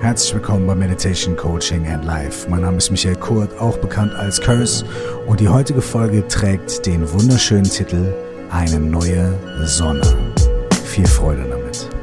Herzlich willkommen bei Meditation Coaching and Life. Mein Name ist Michael Kurt, auch bekannt als Curse, und die heutige Folge trägt den wunderschönen Titel Eine neue Sonne. Viel Freude damit.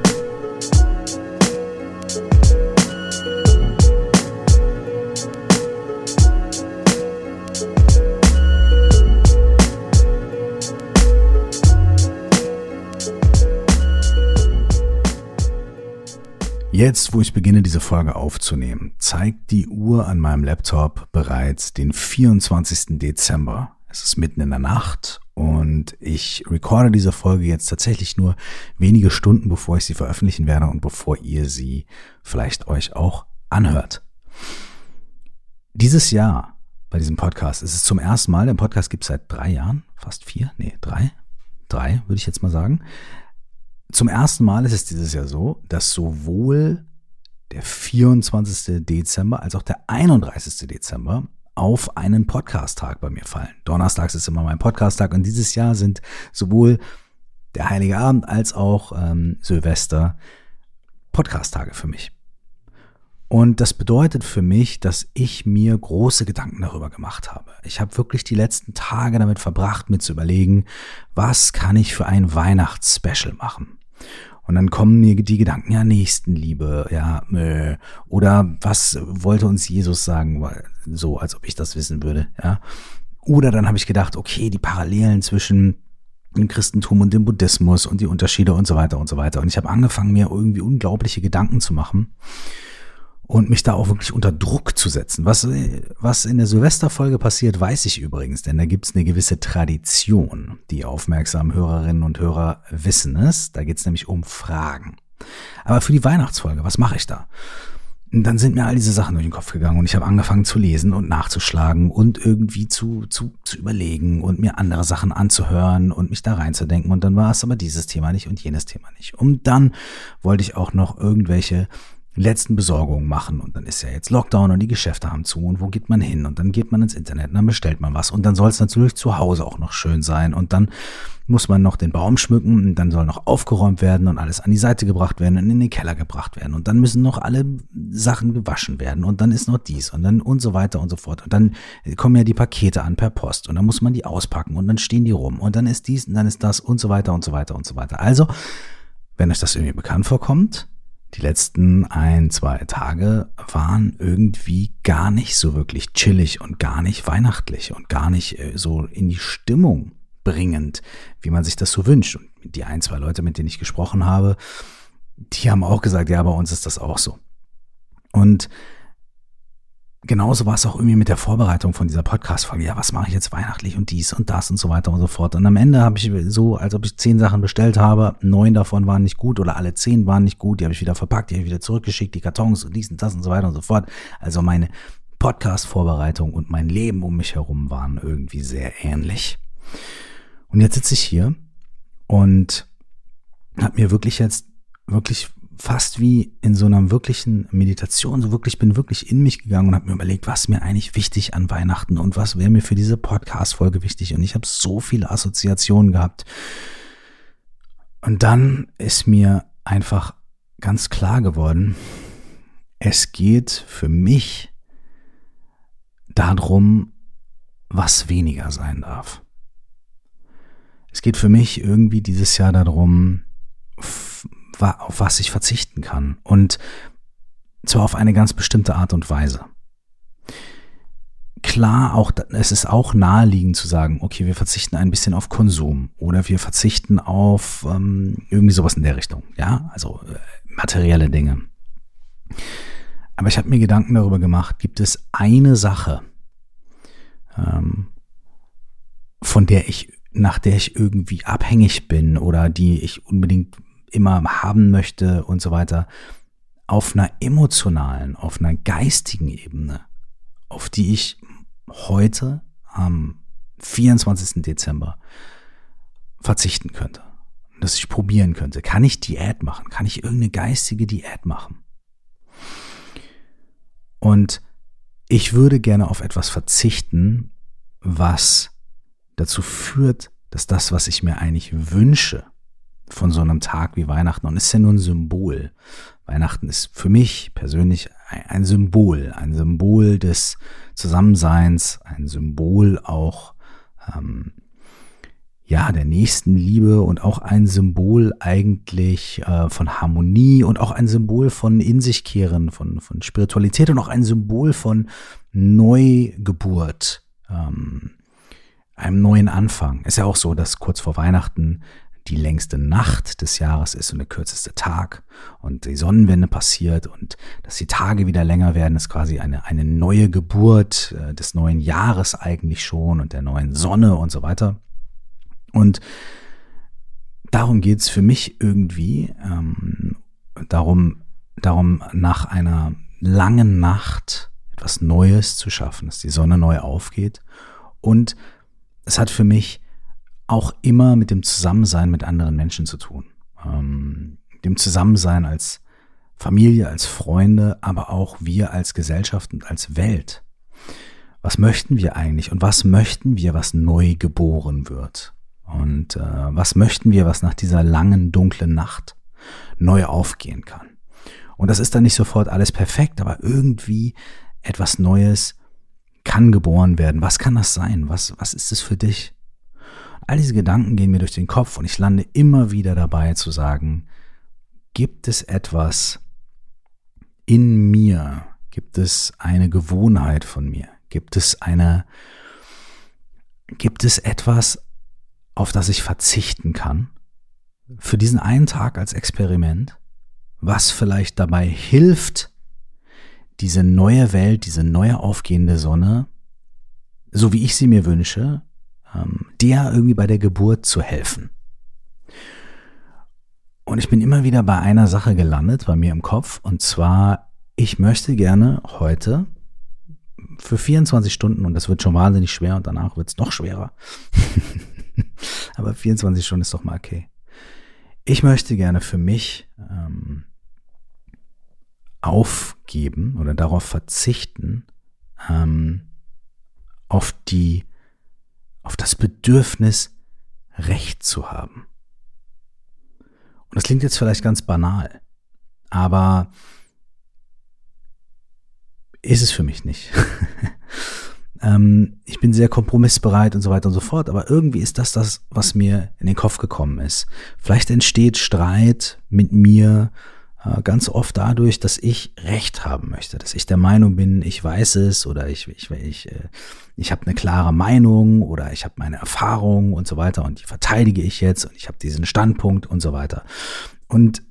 Jetzt, wo ich beginne, diese Folge aufzunehmen, zeigt die Uhr an meinem Laptop bereits den 24. Dezember. Es ist mitten in der Nacht und ich recorde diese Folge jetzt tatsächlich nur wenige Stunden, bevor ich sie veröffentlichen werde und bevor ihr sie vielleicht euch auch anhört. Dieses Jahr bei diesem Podcast ist es zum ersten Mal, der Podcast gibt es seit drei Jahren, fast vier, nee, drei, drei würde ich jetzt mal sagen. Zum ersten Mal ist es dieses Jahr so, dass sowohl der 24. Dezember als auch der 31. Dezember auf einen Podcast-Tag bei mir fallen. Donnerstags ist immer mein Podcast-Tag und dieses Jahr sind sowohl der Heilige Abend als auch ähm, Silvester Podcast-Tage für mich. Und das bedeutet für mich, dass ich mir große Gedanken darüber gemacht habe. Ich habe wirklich die letzten Tage damit verbracht, mir zu überlegen, was kann ich für ein Weihnachtsspecial machen. Und dann kommen mir die Gedanken, ja, Nächstenliebe, ja, äh, oder was wollte uns Jesus sagen, so, als ob ich das wissen würde, ja. Oder dann habe ich gedacht, okay, die Parallelen zwischen dem Christentum und dem Buddhismus und die Unterschiede und so weiter und so weiter. Und ich habe angefangen, mir irgendwie unglaubliche Gedanken zu machen und mich da auch wirklich unter Druck zu setzen. Was, was in der Silvesterfolge passiert, weiß ich übrigens, denn da gibt's eine gewisse Tradition. Die aufmerksamen Hörerinnen und Hörer wissen es. Da geht's nämlich um Fragen. Aber für die Weihnachtsfolge, was mache ich da? Und dann sind mir all diese Sachen durch den Kopf gegangen und ich habe angefangen zu lesen und nachzuschlagen und irgendwie zu, zu, zu überlegen und mir andere Sachen anzuhören und mich da reinzudenken. Und dann war es aber dieses Thema nicht und jenes Thema nicht. Und dann wollte ich auch noch irgendwelche letzten Besorgungen machen und dann ist ja jetzt Lockdown und die Geschäfte haben zu und wo geht man hin und dann geht man ins Internet und dann bestellt man was und dann soll es natürlich zu Hause auch noch schön sein und dann muss man noch den Baum schmücken und dann soll noch aufgeräumt werden und alles an die Seite gebracht werden und in den Keller gebracht werden und dann müssen noch alle Sachen gewaschen werden und dann ist noch dies und dann und so weiter und so fort und dann kommen ja die Pakete an per Post und dann muss man die auspacken und dann stehen die rum und dann ist dies und dann ist das und so weiter und so weiter und so weiter. Also, wenn euch das irgendwie bekannt vorkommt, die letzten ein, zwei Tage waren irgendwie gar nicht so wirklich chillig und gar nicht weihnachtlich und gar nicht äh, so in die Stimmung bringend, wie man sich das so wünscht. Und die ein, zwei Leute, mit denen ich gesprochen habe, die haben auch gesagt, ja, bei uns ist das auch so. Und genauso war es auch irgendwie mit der Vorbereitung von dieser Podcast-Folge. Ja, was mache ich jetzt weihnachtlich und dies und das und so weiter und so fort. Und am Ende habe ich so, als ob ich zehn Sachen bestellt habe, neun davon waren nicht gut oder alle zehn waren nicht gut. Die habe ich wieder verpackt, die habe ich wieder zurückgeschickt, die Kartons und dies und das und so weiter und so fort. Also meine Podcast-Vorbereitung und mein Leben um mich herum waren irgendwie sehr ähnlich. Und jetzt sitze ich hier und habe mir wirklich jetzt wirklich fast wie in so einer wirklichen Meditation, so wirklich bin wirklich in mich gegangen und habe mir überlegt, was mir eigentlich wichtig an Weihnachten und was wäre mir für diese Podcast Folge wichtig und ich habe so viele Assoziationen gehabt. Und dann ist mir einfach ganz klar geworden, es geht für mich darum, was weniger sein darf. Es geht für mich irgendwie dieses Jahr darum, auf was ich verzichten kann. Und zwar auf eine ganz bestimmte Art und Weise. Klar, auch, es ist auch naheliegend zu sagen, okay, wir verzichten ein bisschen auf Konsum oder wir verzichten auf ähm, irgendwie sowas in der Richtung. Ja, also äh, materielle Dinge. Aber ich habe mir Gedanken darüber gemacht, gibt es eine Sache, ähm, von der ich, nach der ich irgendwie abhängig bin oder die ich unbedingt immer haben möchte und so weiter, auf einer emotionalen, auf einer geistigen Ebene, auf die ich heute am 24. Dezember verzichten könnte. Dass ich probieren könnte. Kann ich Diät machen? Kann ich irgendeine geistige Diät machen? Und ich würde gerne auf etwas verzichten, was dazu führt, dass das, was ich mir eigentlich wünsche, von so einem Tag wie Weihnachten und ist ja nur ein Symbol. Weihnachten ist für mich persönlich ein Symbol, ein Symbol des Zusammenseins, ein Symbol auch ähm, ja der Nächstenliebe und auch ein Symbol eigentlich äh, von Harmonie und auch ein Symbol von in sich kehren, von von Spiritualität und auch ein Symbol von Neugeburt, ähm, einem neuen Anfang. Ist ja auch so, dass kurz vor Weihnachten die längste Nacht des Jahres ist und der kürzeste Tag und die Sonnenwende passiert und dass die Tage wieder länger werden, ist quasi eine, eine neue Geburt äh, des neuen Jahres eigentlich schon und der neuen Sonne und so weiter. Und darum geht's für mich irgendwie, ähm, darum, darum nach einer langen Nacht etwas Neues zu schaffen, dass die Sonne neu aufgeht. Und es hat für mich auch immer mit dem Zusammensein mit anderen Menschen zu tun. Ähm, dem Zusammensein als Familie, als Freunde, aber auch wir als Gesellschaft und als Welt. Was möchten wir eigentlich und was möchten wir, was neu geboren wird? Und äh, was möchten wir, was nach dieser langen, dunklen Nacht neu aufgehen kann? Und das ist dann nicht sofort alles perfekt, aber irgendwie etwas Neues kann geboren werden. Was kann das sein? Was, was ist es für dich? All diese Gedanken gehen mir durch den Kopf und ich lande immer wieder dabei zu sagen, gibt es etwas in mir? Gibt es eine Gewohnheit von mir? Gibt es eine, gibt es etwas, auf das ich verzichten kann? Für diesen einen Tag als Experiment? Was vielleicht dabei hilft, diese neue Welt, diese neue aufgehende Sonne, so wie ich sie mir wünsche, ähm, der irgendwie bei der Geburt zu helfen. Und ich bin immer wieder bei einer Sache gelandet, bei mir im Kopf, und zwar, ich möchte gerne heute für 24 Stunden, und das wird schon wahnsinnig schwer und danach wird es noch schwerer, aber 24 Stunden ist doch mal okay. Ich möchte gerne für mich ähm, aufgeben oder darauf verzichten, ähm, auf die auf das Bedürfnis, Recht zu haben. Und das klingt jetzt vielleicht ganz banal, aber ist es für mich nicht. ähm, ich bin sehr kompromissbereit und so weiter und so fort, aber irgendwie ist das das, was mir in den Kopf gekommen ist. Vielleicht entsteht Streit mit mir ganz oft dadurch, dass ich Recht haben möchte, dass ich der Meinung bin, ich weiß es oder ich, ich, ich, äh, ich habe eine klare Meinung oder ich habe meine Erfahrung und so weiter und die verteidige ich jetzt und ich habe diesen Standpunkt und so weiter. Und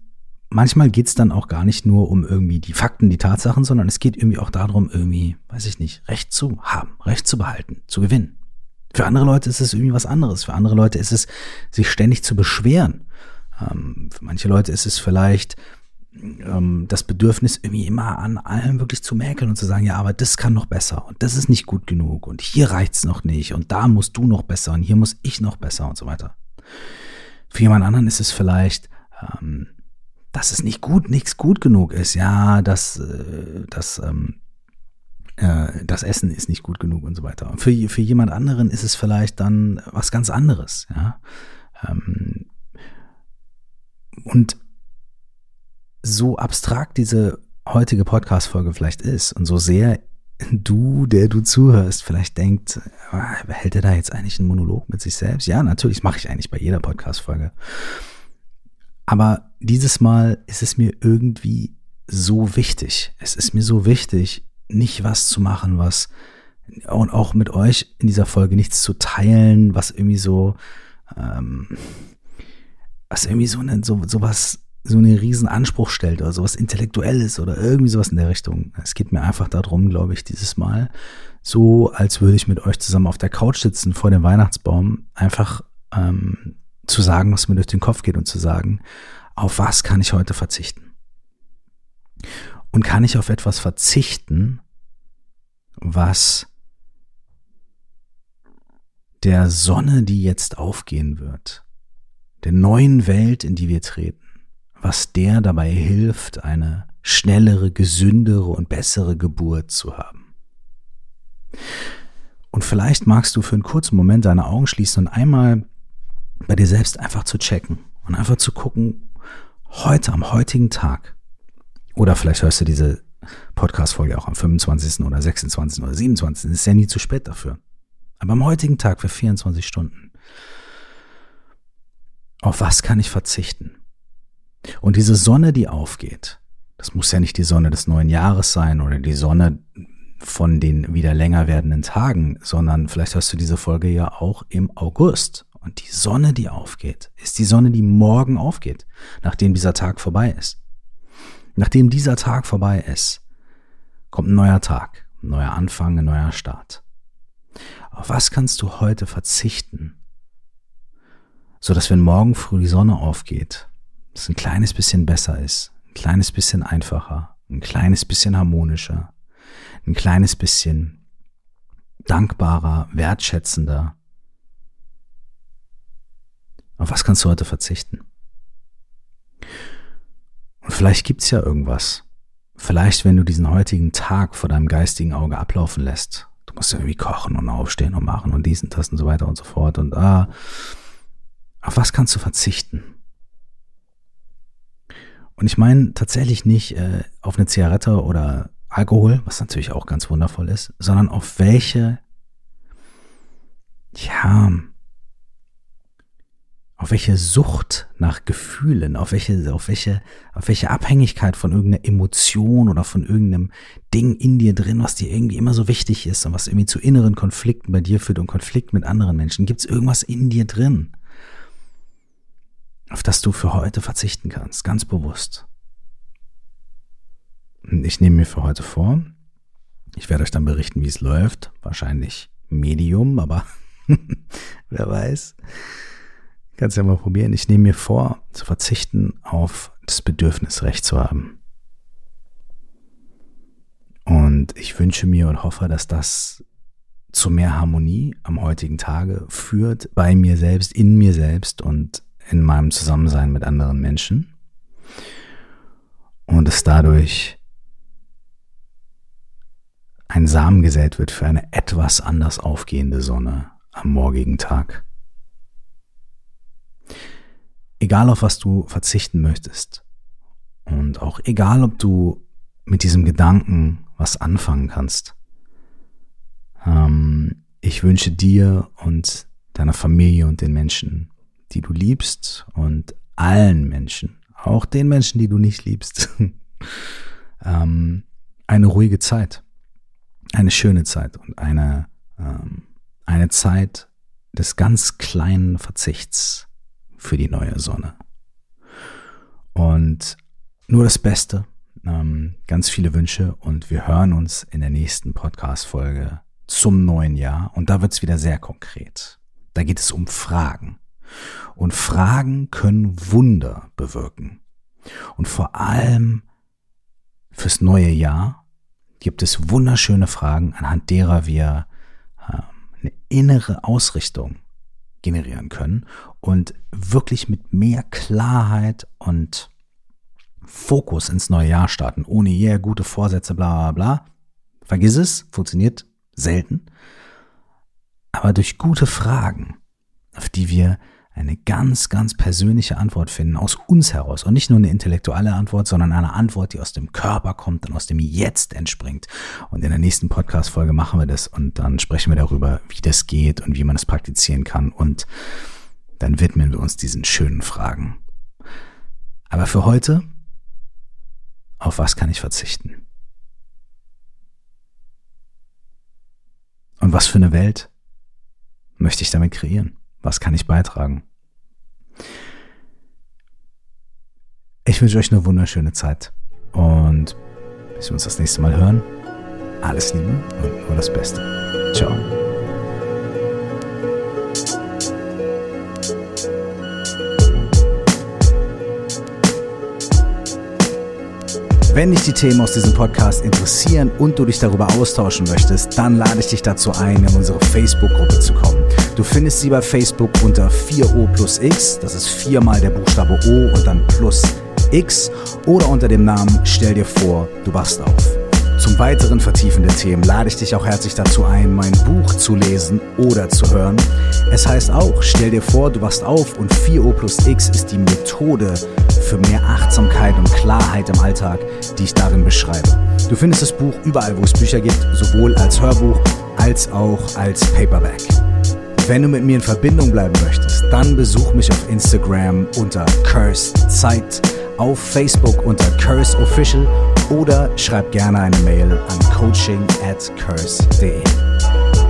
manchmal geht's dann auch gar nicht nur um irgendwie die Fakten, die Tatsachen, sondern es geht irgendwie auch darum, irgendwie, weiß ich nicht, Recht zu haben, Recht zu behalten, zu gewinnen. Für andere Leute ist es irgendwie was anderes. Für andere Leute ist es, sich ständig zu beschweren. Ähm, für manche Leute ist es vielleicht ähm, das Bedürfnis, irgendwie immer an allem wirklich zu mäkeln und zu sagen, ja, aber das kann noch besser und das ist nicht gut genug und hier reicht's noch nicht und da musst du noch besser und hier muss ich noch besser und so weiter. Für jemand anderen ist es vielleicht, ähm, dass es nicht gut, nichts gut genug ist. Ja, dass äh, das, ähm, äh, das Essen ist nicht gut genug und so weiter. Und für, für jemand anderen ist es vielleicht dann was ganz anderes. Ja. Ähm, und so abstrakt diese heutige Podcast-Folge vielleicht ist und so sehr du, der du zuhörst, vielleicht denkt, ah, hält er da jetzt eigentlich einen Monolog mit sich selbst? Ja, natürlich, mache ich eigentlich bei jeder Podcast-Folge. Aber dieses Mal ist es mir irgendwie so wichtig. Es ist mir so wichtig, nicht was zu machen, was und auch mit euch in dieser Folge nichts zu teilen, was irgendwie so, ähm, was irgendwie so, so, so was so einen riesen Anspruch stellt oder sowas Intellektuelles oder irgendwie sowas in der Richtung. Es geht mir einfach darum, glaube ich, dieses Mal, so als würde ich mit euch zusammen auf der Couch sitzen vor dem Weihnachtsbaum, einfach ähm, zu sagen, was mir durch den Kopf geht und zu sagen, auf was kann ich heute verzichten? Und kann ich auf etwas verzichten, was der Sonne, die jetzt aufgehen wird, der neuen Welt, in die wir treten, was der dabei hilft, eine schnellere, gesündere und bessere Geburt zu haben. Und vielleicht magst du für einen kurzen Moment deine Augen schließen und einmal bei dir selbst einfach zu checken und einfach zu gucken, heute, am heutigen Tag, oder vielleicht hörst du diese Podcast-Folge auch am 25. oder 26. oder 27. ist ja nie zu spät dafür. Aber am heutigen Tag für 24 Stunden. Auf was kann ich verzichten? Und diese Sonne, die aufgeht, das muss ja nicht die Sonne des neuen Jahres sein oder die Sonne von den wieder länger werdenden Tagen, sondern vielleicht hörst du diese Folge ja auch im August. Und die Sonne, die aufgeht, ist die Sonne, die morgen aufgeht, nachdem dieser Tag vorbei ist. Nachdem dieser Tag vorbei ist, kommt ein neuer Tag, ein neuer Anfang, ein neuer Start. Auf was kannst du heute verzichten, so dass wenn morgen früh die Sonne aufgeht, es ein kleines bisschen besser ist, ein kleines bisschen einfacher, ein kleines bisschen harmonischer, ein kleines bisschen dankbarer, wertschätzender. Auf was kannst du heute verzichten? Und vielleicht gibt's ja irgendwas. Vielleicht, wenn du diesen heutigen Tag vor deinem geistigen Auge ablaufen lässt. Du musst irgendwie kochen und aufstehen und machen und diesen, das und so weiter und so fort. Und ah, auf was kannst du verzichten? Und ich meine tatsächlich nicht äh, auf eine Zigarette oder Alkohol, was natürlich auch ganz wundervoll ist, sondern auf welche, ja, auf welche Sucht nach Gefühlen, auf welche, auf welche, auf welche Abhängigkeit von irgendeiner Emotion oder von irgendeinem Ding in dir drin, was dir irgendwie immer so wichtig ist und was irgendwie zu inneren Konflikten bei dir führt und Konflikt mit anderen Menschen. Gibt es irgendwas in dir drin, auf das du für heute verzichten kannst, ganz bewusst? Ich nehme mir für heute vor, ich werde euch dann berichten, wie es läuft. Wahrscheinlich Medium, aber wer weiß. Kannst ja mal probieren. Ich nehme mir vor, zu verzichten auf das Bedürfnis, Recht zu haben. Und ich wünsche mir und hoffe, dass das zu mehr Harmonie am heutigen Tage führt, bei mir selbst, in mir selbst und in meinem Zusammensein mit anderen Menschen. Und es dadurch ein Samen gesät wird für eine etwas anders aufgehende Sonne am morgigen Tag. Egal auf was du verzichten möchtest und auch egal ob du mit diesem Gedanken was anfangen kannst, ähm, ich wünsche dir und deiner Familie und den Menschen, die du liebst und allen Menschen, auch den Menschen, die du nicht liebst, ähm, eine ruhige Zeit eine schöne Zeit und eine, ähm, eine Zeit des ganz kleinen Verzichts für die neue Sonne. Und nur das Beste, ähm, ganz viele Wünsche und wir hören uns in der nächsten Podcast-Folge zum neuen Jahr und da wird es wieder sehr konkret. Da geht es um Fragen. Und Fragen können Wunder bewirken. Und vor allem fürs neue Jahr gibt es wunderschöne Fragen, anhand derer wir äh, eine innere Ausrichtung generieren können und wirklich mit mehr Klarheit und Fokus ins neue Jahr starten, ohne je gute Vorsätze, bla bla bla. Vergiss es, funktioniert selten. Aber durch gute Fragen, auf die wir eine ganz, ganz persönliche Antwort finden aus uns heraus und nicht nur eine intellektuelle Antwort, sondern eine Antwort, die aus dem Körper kommt und aus dem Jetzt entspringt. Und in der nächsten Podcast-Folge machen wir das und dann sprechen wir darüber, wie das geht und wie man es praktizieren kann und dann widmen wir uns diesen schönen Fragen. Aber für heute, auf was kann ich verzichten? Und was für eine Welt möchte ich damit kreieren? Was kann ich beitragen? Ich wünsche euch eine wunderschöne Zeit und bis wir uns das nächste Mal hören, alles Liebe und nur das Beste. Ciao. Wenn dich die Themen aus diesem Podcast interessieren und du dich darüber austauschen möchtest, dann lade ich dich dazu ein, in unsere Facebook-Gruppe zu kommen. Du findest sie bei Facebook unter 4O plus X, das ist viermal der Buchstabe O und dann plus X oder unter dem Namen Stell dir vor, du wachst auf. Zum weiteren Vertiefen der Themen lade ich dich auch herzlich dazu ein, mein Buch zu lesen oder zu hören. Es heißt auch, stell dir vor, du wachst auf und 4O plus X ist die Methode für mehr Achtsamkeit und Klarheit im Alltag, die ich darin beschreibe. Du findest das Buch überall, wo es Bücher gibt, sowohl als Hörbuch als auch als Paperback. Wenn du mit mir in Verbindung bleiben möchtest, dann besuch mich auf Instagram unter Cursed Zeit, auf Facebook unter Curse Official oder schreib gerne eine Mail an coaching at curse.de.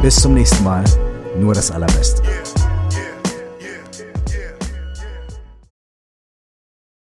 Bis zum nächsten Mal, nur das Allerbeste.